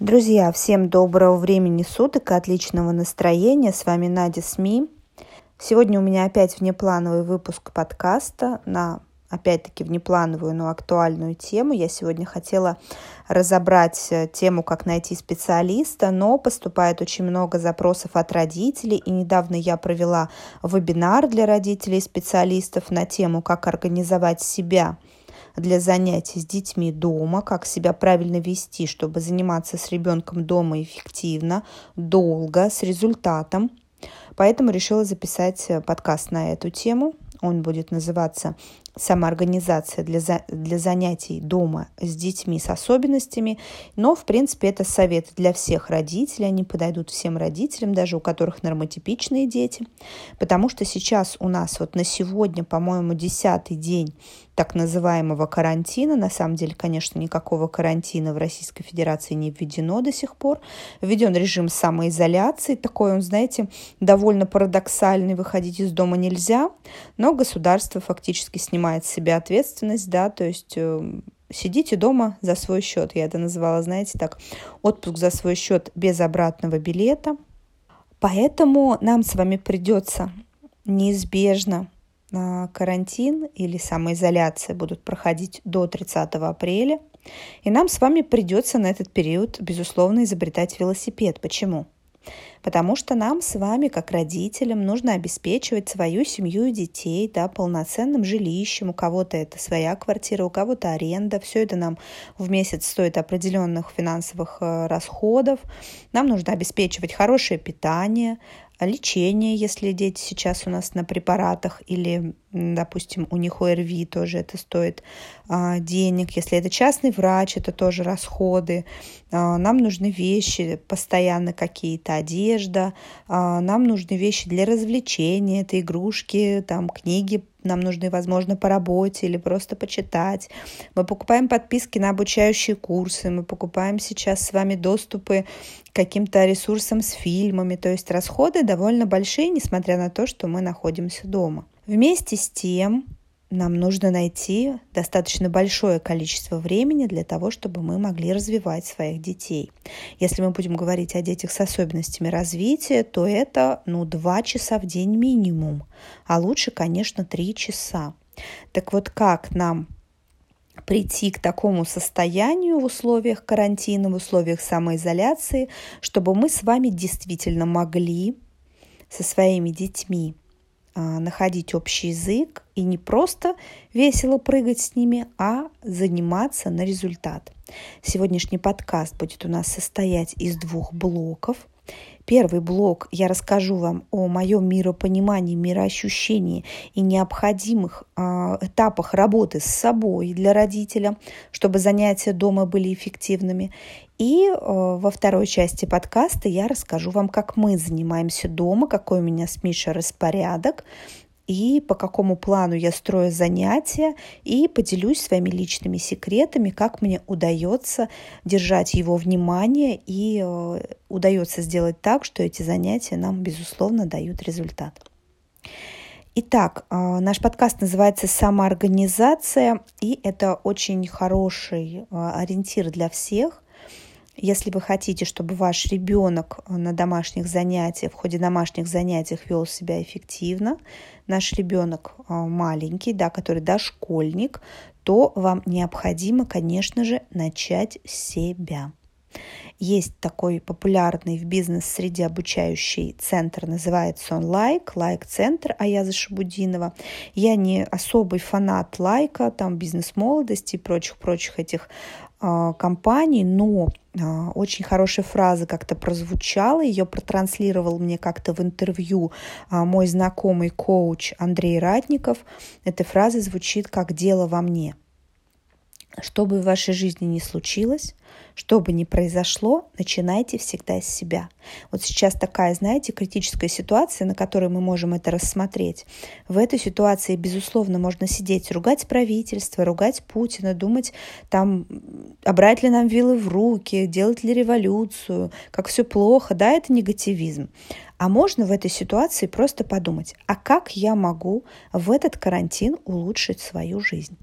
Друзья, всем доброго времени суток и отличного настроения. С вами Надя СМИ. Сегодня у меня опять внеплановый выпуск подкаста на опять-таки внеплановую, но актуальную тему. Я сегодня хотела разобрать э, тему, как найти специалиста, но поступает очень много запросов от родителей. И недавно я провела вебинар для родителей специалистов на тему, как организовать себя – для занятий с детьми дома, как себя правильно вести, чтобы заниматься с ребенком дома эффективно, долго, с результатом. Поэтому решила записать э, подкаст на эту тему. Он будет называться самоорганизация для, за, для занятий дома с детьми с особенностями. Но, в принципе, это совет для всех родителей. Они подойдут всем родителям, даже у которых нормотипичные дети. Потому что сейчас у нас вот на сегодня, по-моему, десятый день так называемого карантина. На самом деле, конечно, никакого карантина в Российской Федерации не введено до сих пор. Введен режим самоизоляции. Такой он, знаете, довольно парадоксальный. Выходить из дома нельзя, но государство фактически снимает снимает с себя ответственность, да, то есть э, сидите дома за свой счет. Я это называла, знаете, так, отпуск за свой счет без обратного билета. Поэтому нам с вами придется неизбежно на карантин или самоизоляция будут проходить до 30 апреля. И нам с вами придется на этот период, безусловно, изобретать велосипед. Почему? Потому что нам с вами, как родителям, нужно обеспечивать свою семью и детей да, полноценным жилищем. У кого-то это своя квартира, у кого-то аренда. Все это нам в месяц стоит определенных финансовых э, расходов. Нам нужно обеспечивать хорошее питание, лечение, если дети сейчас у нас на препаратах или, допустим, у них ОРВИ тоже это стоит а, денег. Если это частный врач, это тоже расходы. А, нам нужны вещи постоянно какие-то, одежда. А, нам нужны вещи для развлечения, это игрушки, там книги нам нужны, возможно, по работе или просто почитать. Мы покупаем подписки на обучающие курсы, мы покупаем сейчас с вами доступы к каким-то ресурсам с фильмами, то есть расходы довольно большие, несмотря на то, что мы находимся дома. Вместе с тем, нам нужно найти достаточно большое количество времени для того, чтобы мы могли развивать своих детей. Если мы будем говорить о детях с особенностями развития, то это ну, 2 часа в день минимум, а лучше, конечно, 3 часа. Так вот, как нам прийти к такому состоянию в условиях карантина, в условиях самоизоляции, чтобы мы с вами действительно могли со своими детьми находить общий язык и не просто весело прыгать с ними, а заниматься на результат. Сегодняшний подкаст будет у нас состоять из двух блоков. Первый блок я расскажу вам о моем миропонимании, мироощущении и необходимых э, этапах работы с собой для родителя, чтобы занятия дома были эффективными. И э, во второй части подкаста я расскажу вам, как мы занимаемся дома, какой у меня с Мишей распорядок, и по какому плану я строю занятия, и поделюсь своими личными секретами, как мне удается держать его внимание и э, удается сделать так, что эти занятия нам, безусловно, дают результат. Итак, э, наш подкаст называется «Самоорганизация», и это очень хороший ориентир для всех, если вы хотите, чтобы ваш ребенок на домашних занятиях, в ходе домашних занятий вел себя эффективно, наш ребенок а, маленький, да, который дошкольник, то вам необходимо, конечно же, начать с себя. Есть такой популярный в бизнес-среде обучающий центр, называется он Like, Like Центр Аяза Шабудинова. Я не особый фанат Like а, там бизнес-молодости и прочих-прочих этих э, компаний, но а, очень хорошая фраза как-то прозвучала, ее протранслировал мне как-то в интервью а, мой знакомый коуч Андрей Ратников. Эта фраза звучит как «дело во мне». Что бы в вашей жизни ни случилось, что бы ни произошло, начинайте всегда с себя. Вот сейчас такая, знаете, критическая ситуация, на которой мы можем это рассмотреть. В этой ситуации, безусловно, можно сидеть, ругать правительство, ругать Путина, думать, там, а брать ли нам вилы в руки, делать ли революцию, как все плохо. Да, это негативизм. А можно в этой ситуации просто подумать, а как я могу в этот карантин улучшить свою жизнь?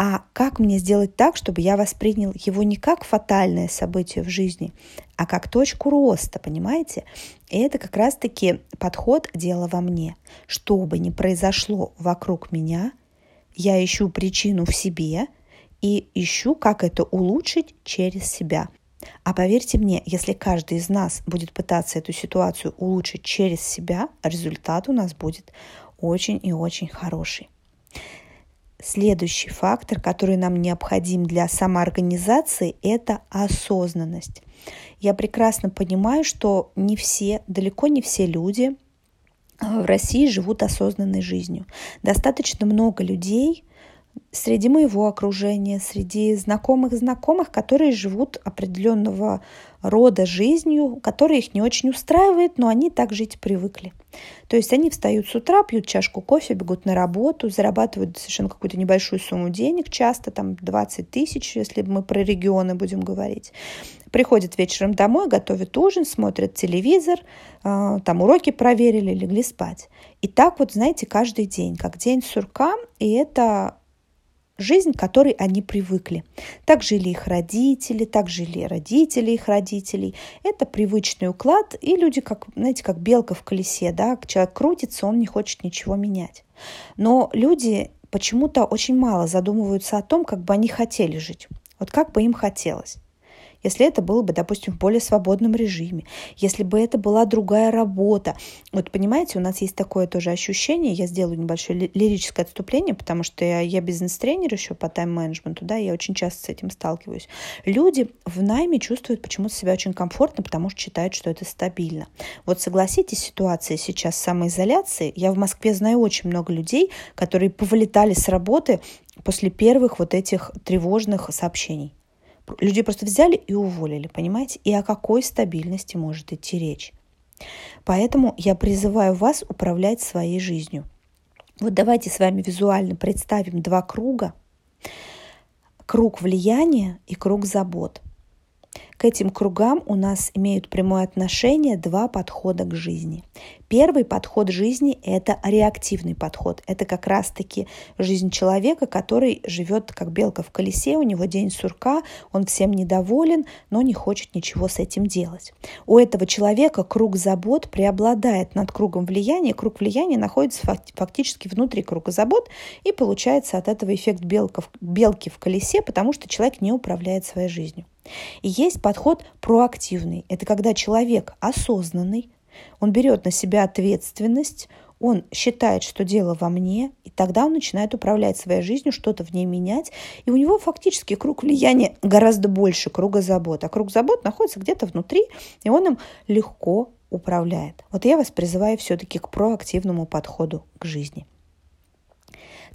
А как мне сделать так, чтобы я воспринял его не как фатальное событие в жизни, а как точку роста, понимаете? И это как раз-таки подход «дело во мне». Что бы ни произошло вокруг меня, я ищу причину в себе и ищу, как это улучшить через себя. А поверьте мне, если каждый из нас будет пытаться эту ситуацию улучшить через себя, результат у нас будет очень и очень хороший. Следующий фактор, который нам необходим для самоорганизации, это осознанность. Я прекрасно понимаю, что не все, далеко не все люди э, в России живут осознанной жизнью. Достаточно много людей, среди моего окружения, среди знакомых знакомых, которые живут определенного рода жизнью, которая их не очень устраивает, но они так жить привыкли. То есть они встают с утра, пьют чашку кофе, бегут на работу, зарабатывают совершенно какую-то небольшую сумму денег, часто там 20 тысяч, если мы про регионы будем говорить. Приходят вечером домой, готовят ужин, смотрят телевизор, а, там уроки проверили, легли спать. И так вот, знаете, каждый день, как день сурка, и это жизнь, к которой они привыкли. Так жили их родители, так жили родители их родителей. Это привычный уклад, и люди, как, знаете, как белка в колесе, да, человек крутится, он не хочет ничего менять. Но люди почему-то очень мало задумываются о том, как бы они хотели жить. Вот как бы им хотелось если это было бы, допустим, в более свободном режиме, если бы это была другая работа. Вот понимаете, у нас есть такое тоже ощущение, я сделаю небольшое лирическое отступление, потому что я, я бизнес-тренер еще по тайм-менеджменту, да, я очень часто с этим сталкиваюсь. Люди в найме чувствуют почему-то себя очень комфортно, потому что считают, что это стабильно. Вот согласитесь, ситуация сейчас самоизоляции, я в Москве знаю очень много людей, которые повылетали с работы после первых вот этих тревожных сообщений. Людей просто взяли и уволили, понимаете? И о какой стабильности может идти речь? Поэтому я призываю вас управлять своей жизнью. Вот давайте с вами визуально представим два круга. Круг влияния и круг забот – к этим кругам у нас имеют прямое отношение два подхода к жизни. Первый подход жизни – это реактивный подход. Это как раз-таки жизнь человека, который живет как белка в колесе, у него день сурка, он всем недоволен, но не хочет ничего с этим делать. У этого человека круг забот преобладает над кругом влияния. Круг влияния находится фактически внутри круга забот, и получается от этого эффект белка, белки в колесе, потому что человек не управляет своей жизнью. И есть подход проактивный. Это когда человек осознанный, он берет на себя ответственность, он считает, что дело во мне, и тогда он начинает управлять своей жизнью, что-то в ней менять, и у него фактически круг влияния гораздо больше круга забот. А круг забот находится где-то внутри, и он им легко управляет. Вот я вас призываю все-таки к проактивному подходу к жизни.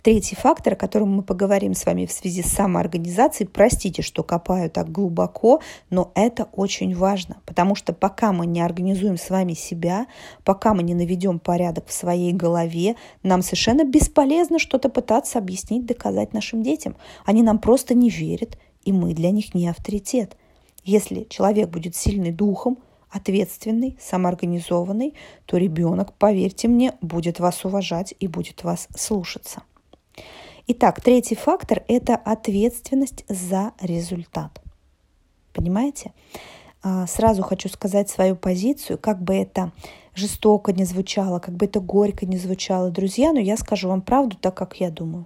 Третий фактор, о котором мы поговорим с вами в связи с самоорганизацией, простите, что копаю так глубоко, но это очень важно, потому что пока мы не организуем с вами себя, пока мы не наведем порядок в своей голове, нам совершенно бесполезно что-то пытаться объяснить, доказать нашим детям. Они нам просто не верят, и мы для них не авторитет. Если человек будет сильный духом, ответственный, самоорганизованный, то ребенок, поверьте мне, будет вас уважать и будет вас слушаться. Итак, третий фактор – это ответственность за результат. Понимаете? А, сразу хочу сказать свою позицию, как бы это жестоко не звучало, как бы это горько не звучало, друзья, но я скажу вам правду так, как я думаю.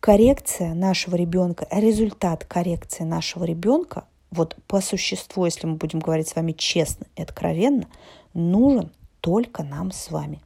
Коррекция нашего ребенка, результат коррекции нашего ребенка, вот по существу, если мы будем говорить с вами честно и откровенно, нужен только нам с вами.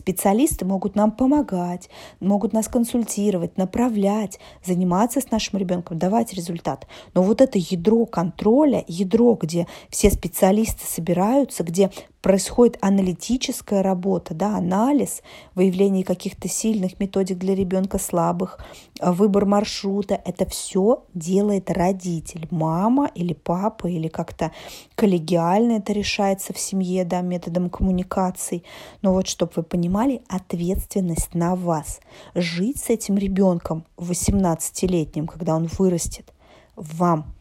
Специалисты могут нам помогать, могут нас консультировать, направлять, заниматься с нашим ребенком, давать результат. Но вот это ядро контроля, ядро, где все специалисты собираются, где происходит аналитическая работа, да, анализ, выявление каких-то сильных методик для ребенка, слабых, выбор маршрута. Это все делает родитель, мама или папа, или как-то коллегиально это решается в семье, да, методом коммуникаций. Но вот, чтобы вы понимали, ответственность на вас. Жить с этим ребенком 18-летним, когда он вырастет, вам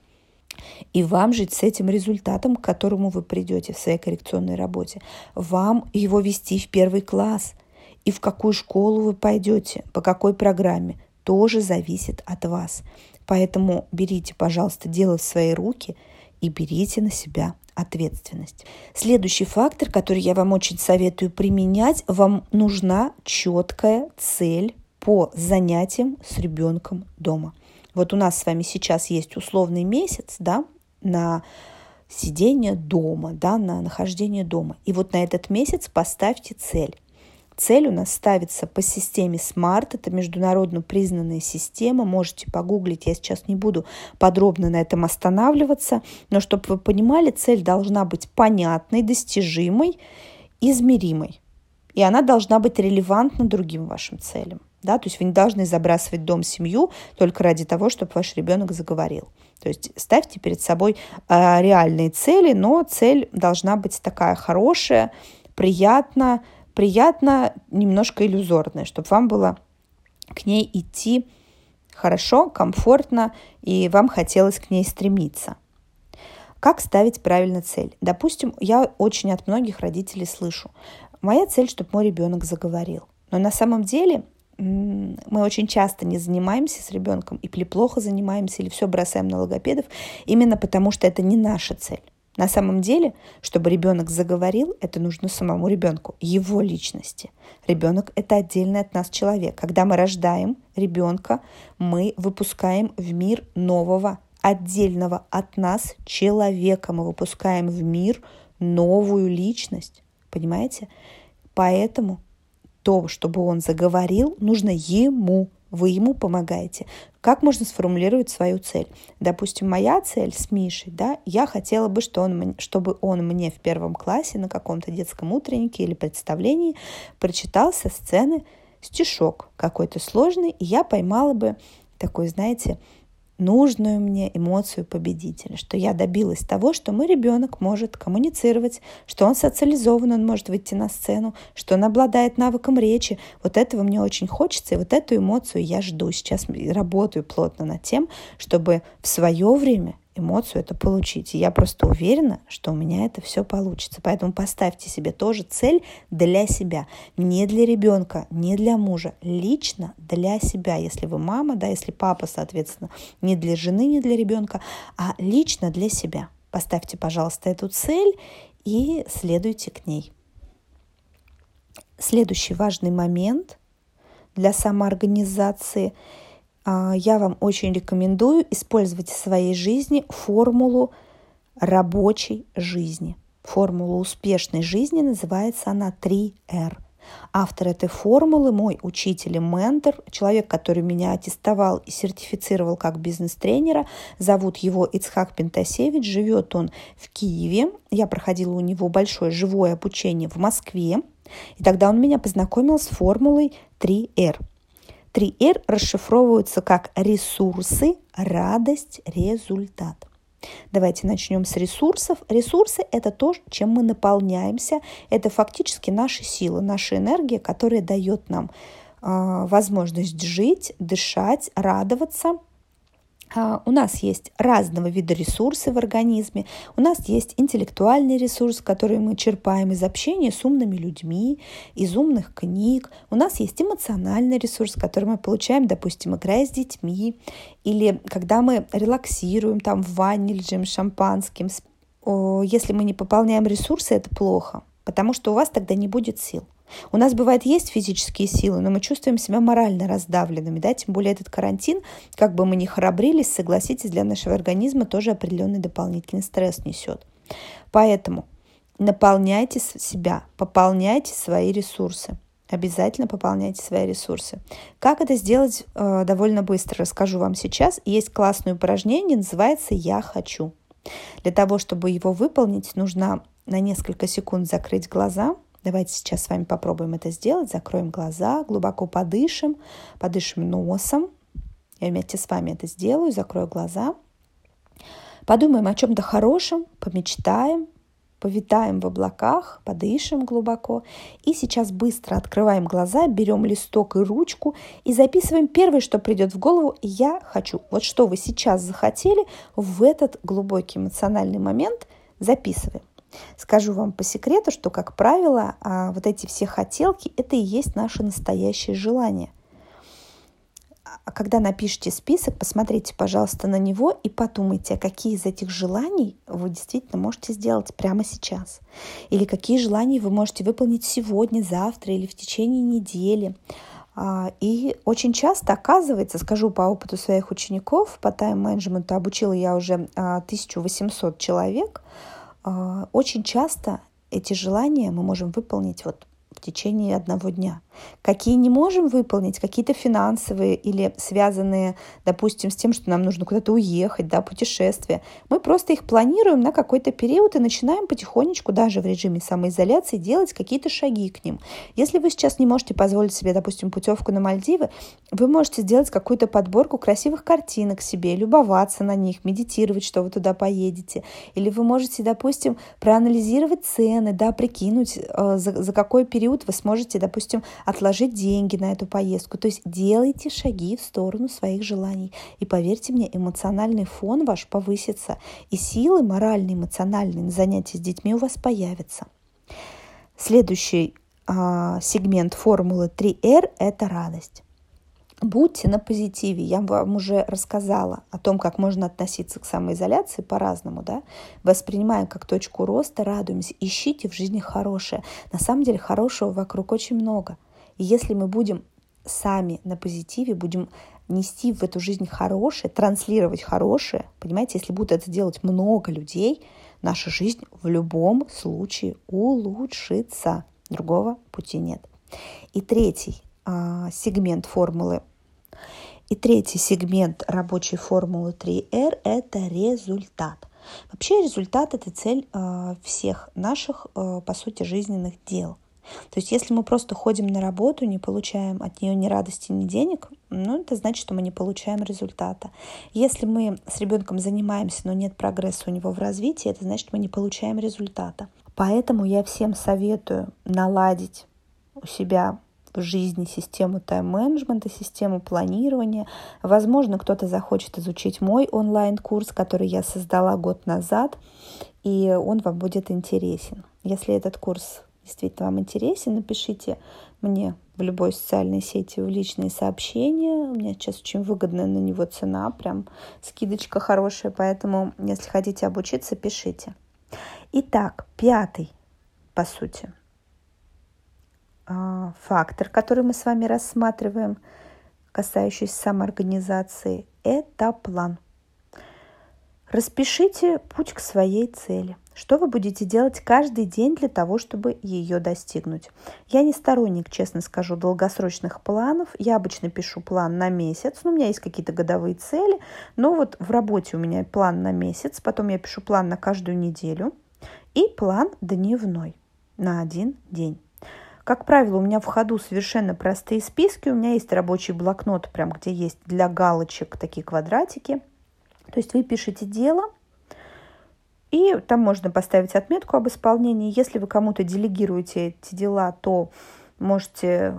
и вам жить с этим результатом, к которому вы придете в своей коррекционной работе. Вам его вести в первый класс. И в какую школу вы пойдете, по какой программе, тоже зависит от вас. Поэтому берите, пожалуйста, дело в свои руки и берите на себя ответственность. Следующий фактор, который я вам очень советую применять, вам нужна четкая цель по занятиям с ребенком дома. Вот у нас с вами сейчас есть условный месяц, да, на сидение дома, да, на нахождение дома. И вот на этот месяц поставьте цель. Цель у нас ставится по системе SMART, это международно признанная система, можете погуглить, я сейчас не буду подробно на этом останавливаться, но чтобы вы понимали, цель должна быть понятной, достижимой, измеримой. И она должна быть релевантна другим вашим целям. Да? То есть вы не должны забрасывать дом, семью только ради того, чтобы ваш ребенок заговорил. То есть ставьте перед собой э, реальные цели, но цель должна быть такая хорошая, приятная, приятно, немножко иллюзорная, чтобы вам было к ней идти хорошо, комфортно, и вам хотелось к ней стремиться. Как ставить правильно цель? Допустим, я очень от многих родителей слышу, моя цель, чтобы мой ребенок заговорил. Но на самом деле мы очень часто не занимаемся с ребенком или плохо занимаемся, или все бросаем на логопедов, именно потому что это не наша цель. На самом деле, чтобы ребенок заговорил, это нужно самому ребенку, его личности. Ребенок – это отдельный от нас человек. Когда мы рождаем ребенка, мы выпускаем в мир нового, отдельного от нас человека. Мы выпускаем в мир новую личность. Понимаете? Поэтому то, чтобы он заговорил, нужно ему вы ему помогаете. Как можно сформулировать свою цель? Допустим, моя цель с Мишей, да, я хотела бы, что он, чтобы он мне в первом классе на каком-то детском утреннике или представлении прочитал со сцены стишок какой-то сложный, и я поймала бы такой, знаете, нужную мне эмоцию победителя, что я добилась того, что мой ребенок может коммуницировать, что он социализован, он может выйти на сцену, что он обладает навыком речи. Вот этого мне очень хочется, и вот эту эмоцию я жду. Сейчас работаю плотно над тем, чтобы в свое время эмоцию это получить. И я просто уверена, что у меня это все получится. Поэтому поставьте себе тоже цель для себя. Не для ребенка, не для мужа. Лично для себя. Если вы мама, да, если папа, соответственно, не для жены, не для ребенка, а лично для себя. Поставьте, пожалуйста, эту цель и следуйте к ней. Следующий важный момент для самоорганизации – я вам очень рекомендую использовать в своей жизни формулу рабочей жизни. Формула успешной жизни называется она 3R. Автор этой формулы – мой учитель и ментор, человек, который меня аттестовал и сертифицировал как бизнес-тренера. Зовут его Ицхак Пентасевич, живет он в Киеве. Я проходила у него большое живое обучение в Москве. И тогда он меня познакомил с формулой 3R – 3R расшифровываются как ресурсы, радость, результат. Давайте начнем с ресурсов. Ресурсы – это то, чем мы наполняемся. Это фактически наши силы, наша энергия, которая дает нам э, возможность жить, дышать, радоваться – у нас есть разного вида ресурсы в организме. У нас есть интеллектуальный ресурс, который мы черпаем из общения с умными людьми, из умных книг. У нас есть эмоциональный ресурс, который мы получаем, допустим, играя с детьми, или когда мы релаксируем там в ванне, лежим шампанским. Если мы не пополняем ресурсы, это плохо, потому что у вас тогда не будет сил. У нас бывает есть физические силы, но мы чувствуем себя морально раздавленными, да, тем более этот карантин, как бы мы ни храбрились, согласитесь, для нашего организма тоже определенный дополнительный стресс несет. Поэтому наполняйте себя, пополняйте свои ресурсы. Обязательно пополняйте свои ресурсы. Как это сделать э, довольно быстро, расскажу вам сейчас. Есть классное упражнение, называется «Я хочу». Для того, чтобы его выполнить, нужно на несколько секунд закрыть глаза – Давайте сейчас с вами попробуем это сделать. Закроем глаза, глубоко подышим, подышим носом. Я вместе с вами это сделаю, закрою глаза. Подумаем о чем-то хорошем, помечтаем, повитаем в облаках, подышим глубоко. И сейчас быстро открываем глаза, берем листок и ручку и записываем первое, что придет в голову «я хочу». Вот что вы сейчас захотели в этот глубокий эмоциональный момент записываем. Скажу вам по секрету, что, как правило, а, вот эти все хотелки – это и есть наше настоящее желание. а когда напишите список, посмотрите, пожалуйста, на него и подумайте, какие из этих желаний вы действительно можете сделать прямо сейчас. Или какие желания вы можете выполнить сегодня, завтра или в течение недели. А, и очень часто оказывается, скажу по опыту своих учеников, по тайм-менеджменту обучила я уже 1800 а, человек, а, очень часто эти желания мы можем выполнить вот в течение одного дня. Какие не можем выполнить, какие-то финансовые или связанные, допустим, с тем, что нам нужно куда-то уехать, да, путешествия. Мы просто их планируем на какой-то период и начинаем потихонечку, даже в режиме самоизоляции, делать какие-то шаги к ним. Если вы сейчас не можете позволить себе, допустим, путевку на Мальдивы, вы можете сделать какую-то подборку красивых картинок себе, любоваться на них, медитировать, что вы туда поедете. Или вы можете, допустим, проанализировать цены, да, прикинуть, э, за, за какой период вы сможете, допустим, отложить деньги на эту поездку. То есть делайте шаги в сторону своих желаний. И поверьте мне, эмоциональный фон ваш повысится, и силы моральные, эмоциональные на занятия с детьми у вас появятся. Следующий а, сегмент формулы 3R – это радость. Будьте на позитиве. Я вам уже рассказала о том, как можно относиться к самоизоляции по-разному. Да? Воспринимаем как точку роста, радуемся. Ищите в жизни хорошее. На самом деле хорошего вокруг очень много. И если мы будем сами на позитиве, будем нести в эту жизнь хорошее, транслировать хорошее, понимаете, если будут это делать много людей, наша жизнь в любом случае улучшится. Другого пути нет. И третий а, сегмент формулы и третий сегмент рабочей формулы 3R – это результат. Вообще результат – это цель э, всех наших, э, по сути, жизненных дел. То есть если мы просто ходим на работу, не получаем от нее ни радости, ни денег, ну, это значит, что мы не получаем результата. Если мы с ребенком занимаемся, но нет прогресса у него в развитии, это значит, мы не получаем результата. Поэтому я всем советую наладить у себя в жизни систему тайм-менеджмента, систему планирования. Возможно, кто-то захочет изучить мой онлайн-курс, который я создала год назад, и он вам будет интересен. Если этот курс действительно вам интересен, напишите мне в любой социальной сети в личные сообщения. У меня сейчас очень выгодная на него цена, прям скидочка хорошая, поэтому, если хотите обучиться, пишите. Итак, пятый, по сути, а, фактор, который мы с вами рассматриваем, касающийся самоорганизации, это план. Распишите путь к своей цели. Что вы будете делать каждый день для того, чтобы ее достигнуть? Я не сторонник, честно скажу, долгосрочных планов. Я обычно пишу план на месяц. Ну, у меня есть какие-то годовые цели. Но вот в работе у меня план на месяц. Потом я пишу план на каждую неделю. И план дневной на один день. Как правило, у меня в ходу совершенно простые списки. У меня есть рабочий блокнот, прям где есть для галочек такие квадратики. То есть вы пишете дело, и там можно поставить отметку об исполнении. Если вы кому-то делегируете эти дела, то можете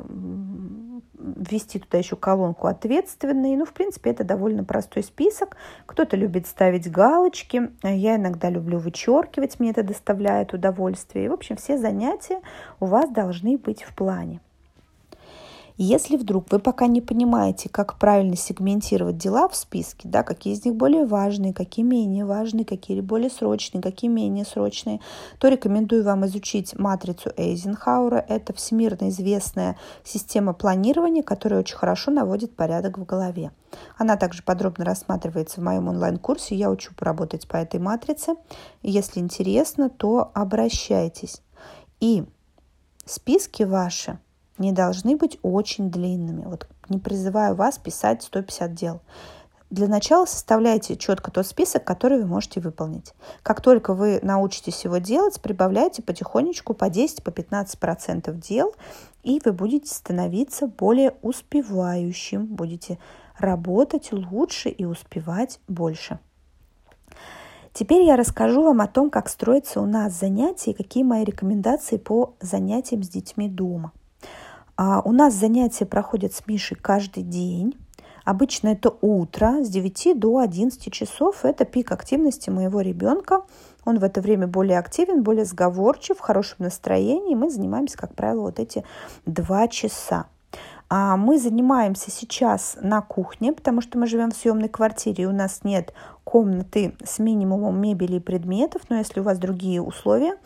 ввести туда еще колонку «Ответственные». Ну, в принципе, это довольно простой список. Кто-то любит ставить галочки. Я иногда люблю вычеркивать, мне это доставляет удовольствие. И, в общем, все занятия у вас должны быть в плане. Если вдруг вы пока не понимаете, как правильно сегментировать дела в списке, да, какие из них более важные, какие менее важные, какие более срочные, какие менее срочные, то рекомендую вам изучить матрицу Эйзенхауэра. Это всемирно известная система планирования, которая очень хорошо наводит порядок в голове. Она также подробно рассматривается в моем онлайн-курсе. Я учу поработать по этой матрице. Если интересно, то обращайтесь. И списки ваши – не должны быть очень длинными. Вот не призываю вас писать 150 дел. Для начала составляйте четко тот список, который вы можете выполнить. Как только вы научитесь его делать, прибавляйте потихонечку по 10-15% по 15% дел, и вы будете становиться более успевающим, будете работать лучше и успевать больше. Теперь я расскажу вам о том, как строится у нас занятия и какие мои рекомендации по занятиям с детьми дома. А у нас занятия проходят с Мишей каждый день. Обычно это утро с 9 до 11 часов. Это пик активности моего ребенка. Он в это время более активен, более сговорчив, в хорошем настроении. Мы занимаемся, как правило, вот эти два часа. А мы занимаемся сейчас на кухне, потому что мы живем в съемной квартире, и у нас нет комнаты с минимумом мебели и предметов, но если у вас другие условия,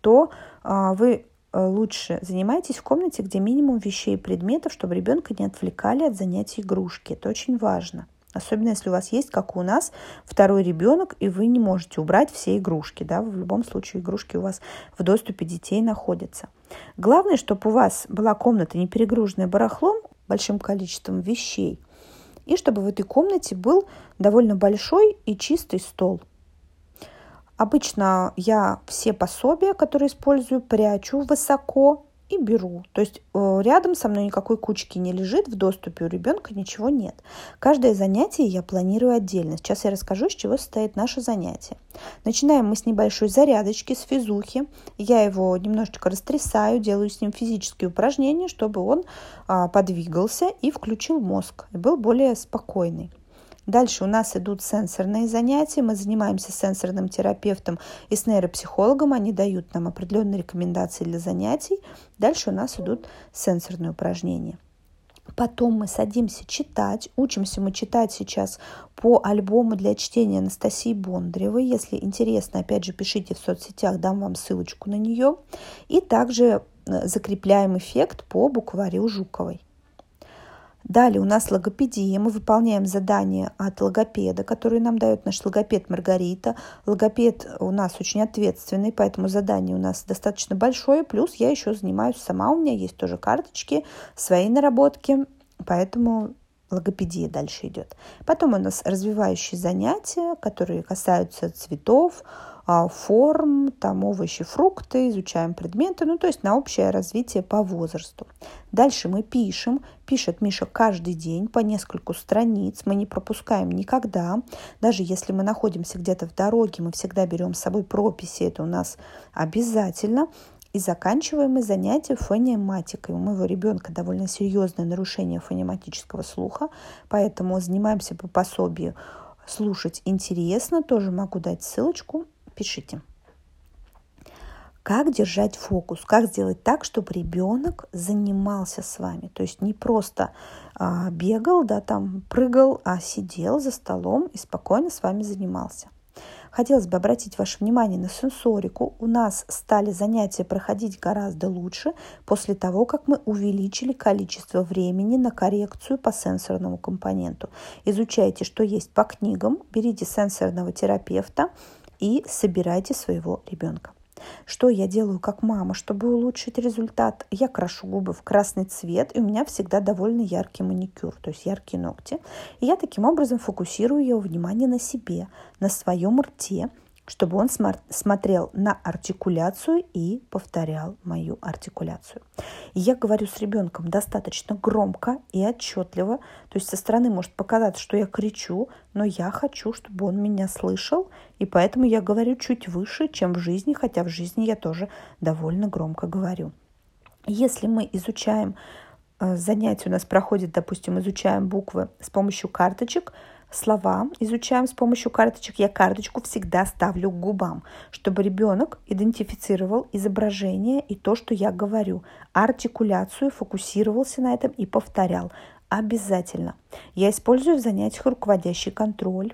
то а, вы лучше занимайтесь в комнате, где минимум вещей и предметов, чтобы ребенка не отвлекали от занятий игрушки. Это очень важно. Особенно если у вас есть, как у нас, второй ребенок, и вы не можете убрать все игрушки. Да? В любом случае игрушки у вас в доступе детей находятся. Главное, чтобы у вас была комната не перегруженная барахлом, большим количеством вещей, и чтобы в этой комнате был довольно большой и чистый стол. Обычно я все пособия, которые использую, прячу высоко и беру. То есть э, рядом со мной никакой кучки не лежит, в доступе у ребенка ничего нет. Каждое занятие я планирую отдельно. Сейчас я расскажу, с чего состоит наше занятие. Начинаем мы с небольшой зарядочки, с физухи. Я его немножечко растрясаю, делаю с ним физические упражнения, чтобы он а, подвигался и включил мозг, и был более спокойный. Дальше у нас идут сенсорные занятия. Мы занимаемся сенсорным терапевтом и с нейропсихологом. Они дают нам определенные рекомендации для занятий. Дальше у нас идут сенсорные упражнения. Потом мы садимся читать. Учимся мы читать сейчас по альбому для чтения Анастасии Бондаревой. Если интересно, опять же, пишите в соцсетях, дам вам ссылочку на нее. И также э, закрепляем эффект по букварю Жуковой. Далее у нас логопедия. Мы выполняем задания от логопеда, которые нам дает наш логопед Маргарита. Логопед у нас очень ответственный, поэтому задание у нас достаточно большое. Плюс я еще занимаюсь сама. У меня есть тоже карточки, свои наработки. Поэтому логопедия дальше идет. Потом у нас развивающие занятия, которые касаются цветов, а, форм, там овощи, фрукты, изучаем предметы, ну то есть на общее развитие по возрасту. Дальше мы пишем, пишет Миша каждый день по нескольку страниц, мы не пропускаем никогда, даже если мы находимся где-то в дороге, мы всегда берем с собой прописи, это у нас обязательно. И заканчиваем мы занятия фонематикой. У моего ребенка довольно серьезное нарушение фонематического слуха, поэтому занимаемся по пособию слушать интересно. Тоже могу дать ссылочку пишите. Как держать фокус? Как сделать так, чтобы ребенок занимался с вами? То есть не просто а, бегал, да, там прыгал, а сидел за столом и спокойно с вами занимался. Хотелось бы обратить ваше внимание на сенсорику. У нас стали занятия проходить гораздо лучше после того, как мы увеличили количество времени на коррекцию по сенсорному компоненту. Изучайте, что есть по книгам, берите сенсорного терапевта, и собирайте своего ребенка. Что я делаю как мама, чтобы улучшить результат? Я крашу губы в красный цвет, и у меня всегда довольно яркий маникюр, то есть яркие ногти. И я таким образом фокусирую его внимание на себе, на своем рте, чтобы он смотрел на артикуляцию и повторял мою артикуляцию. Я говорю с ребенком достаточно громко и отчетливо, то есть со стороны может показаться, что я кричу, но я хочу, чтобы он меня слышал, и поэтому я говорю чуть выше, чем в жизни, хотя в жизни я тоже довольно громко говорю. Если мы изучаем э, занятия, у нас проходит, допустим, изучаем буквы с помощью карточек – слова изучаем с помощью карточек, я карточку всегда ставлю к губам, чтобы ребенок идентифицировал изображение и то, что я говорю, артикуляцию, фокусировался на этом и повторял. Обязательно. Я использую в занятиях руководящий контроль.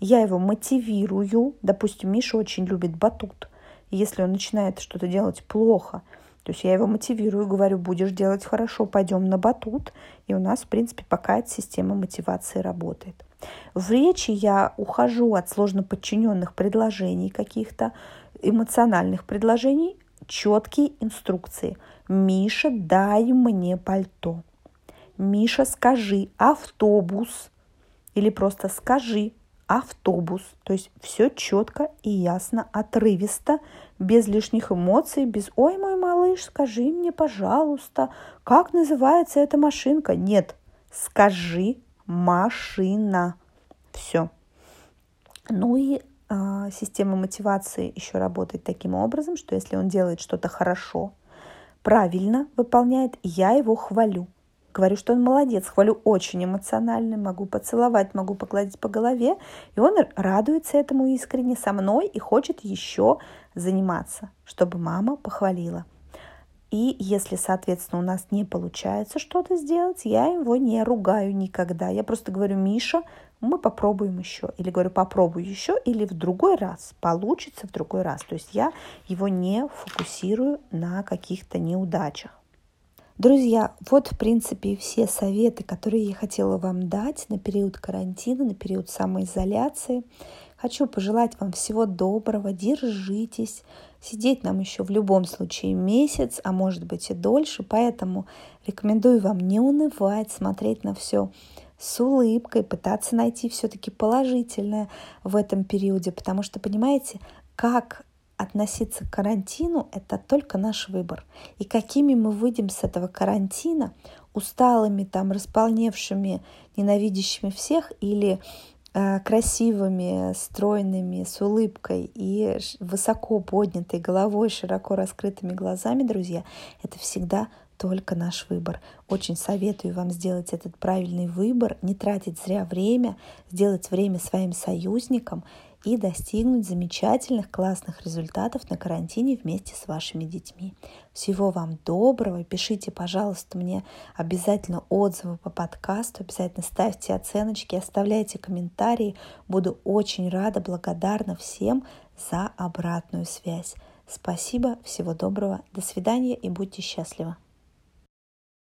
Я его мотивирую. Допустим, Миша очень любит батут. Если он начинает что-то делать плохо, то есть я его мотивирую, говорю, будешь делать хорошо, пойдем на батут. И у нас, в принципе, пока эта система мотивации работает. В речи я ухожу от сложно подчиненных предложений каких-то, эмоциональных предложений, четкие инструкции. Миша, дай мне пальто. Миша, скажи автобус. Или просто скажи автобус. То есть все четко и ясно, отрывисто, без лишних эмоций, без «Ой, мой малыш, скажи мне, пожалуйста, как называется эта машинка?» Нет, скажи машина. Все. Ну и э, система мотивации еще работает таким образом, что если он делает что-то хорошо, правильно выполняет, я его хвалю. Говорю, что он молодец, хвалю очень эмоционально, могу поцеловать, могу погладить по голове. И он радуется этому искренне со мной и хочет еще заниматься, чтобы мама похвалила. И если, соответственно, у нас не получается что-то сделать, я его не ругаю никогда. Я просто говорю, Миша, мы попробуем еще. Или говорю, попробуй еще, или в другой раз. Получится в другой раз. То есть я его не фокусирую на каких-то неудачах. Друзья, вот в принципе все советы, которые я хотела вам дать на период карантина, на период самоизоляции. Хочу пожелать вам всего доброго, держитесь. Сидеть нам еще в любом случае месяц, а может быть и дольше, поэтому рекомендую вам не унывать, смотреть на все с улыбкой, пытаться найти все-таки положительное в этом периоде, потому что, понимаете, как относиться к карантину – это только наш выбор. И какими мы выйдем с этого карантина, усталыми, там, располневшими, ненавидящими всех или красивыми, стройными, с улыбкой и высоко поднятой головой, широко раскрытыми глазами, друзья, это всегда только наш выбор. Очень советую вам сделать этот правильный выбор, не тратить зря время, сделать время своим союзником и достигнуть замечательных, классных результатов на карантине вместе с вашими детьми. Всего вам доброго. Пишите, пожалуйста, мне обязательно отзывы по подкасту, обязательно ставьте оценочки, оставляйте комментарии. Буду очень рада, благодарна всем за обратную связь. Спасибо, всего доброго, до свидания и будьте счастливы.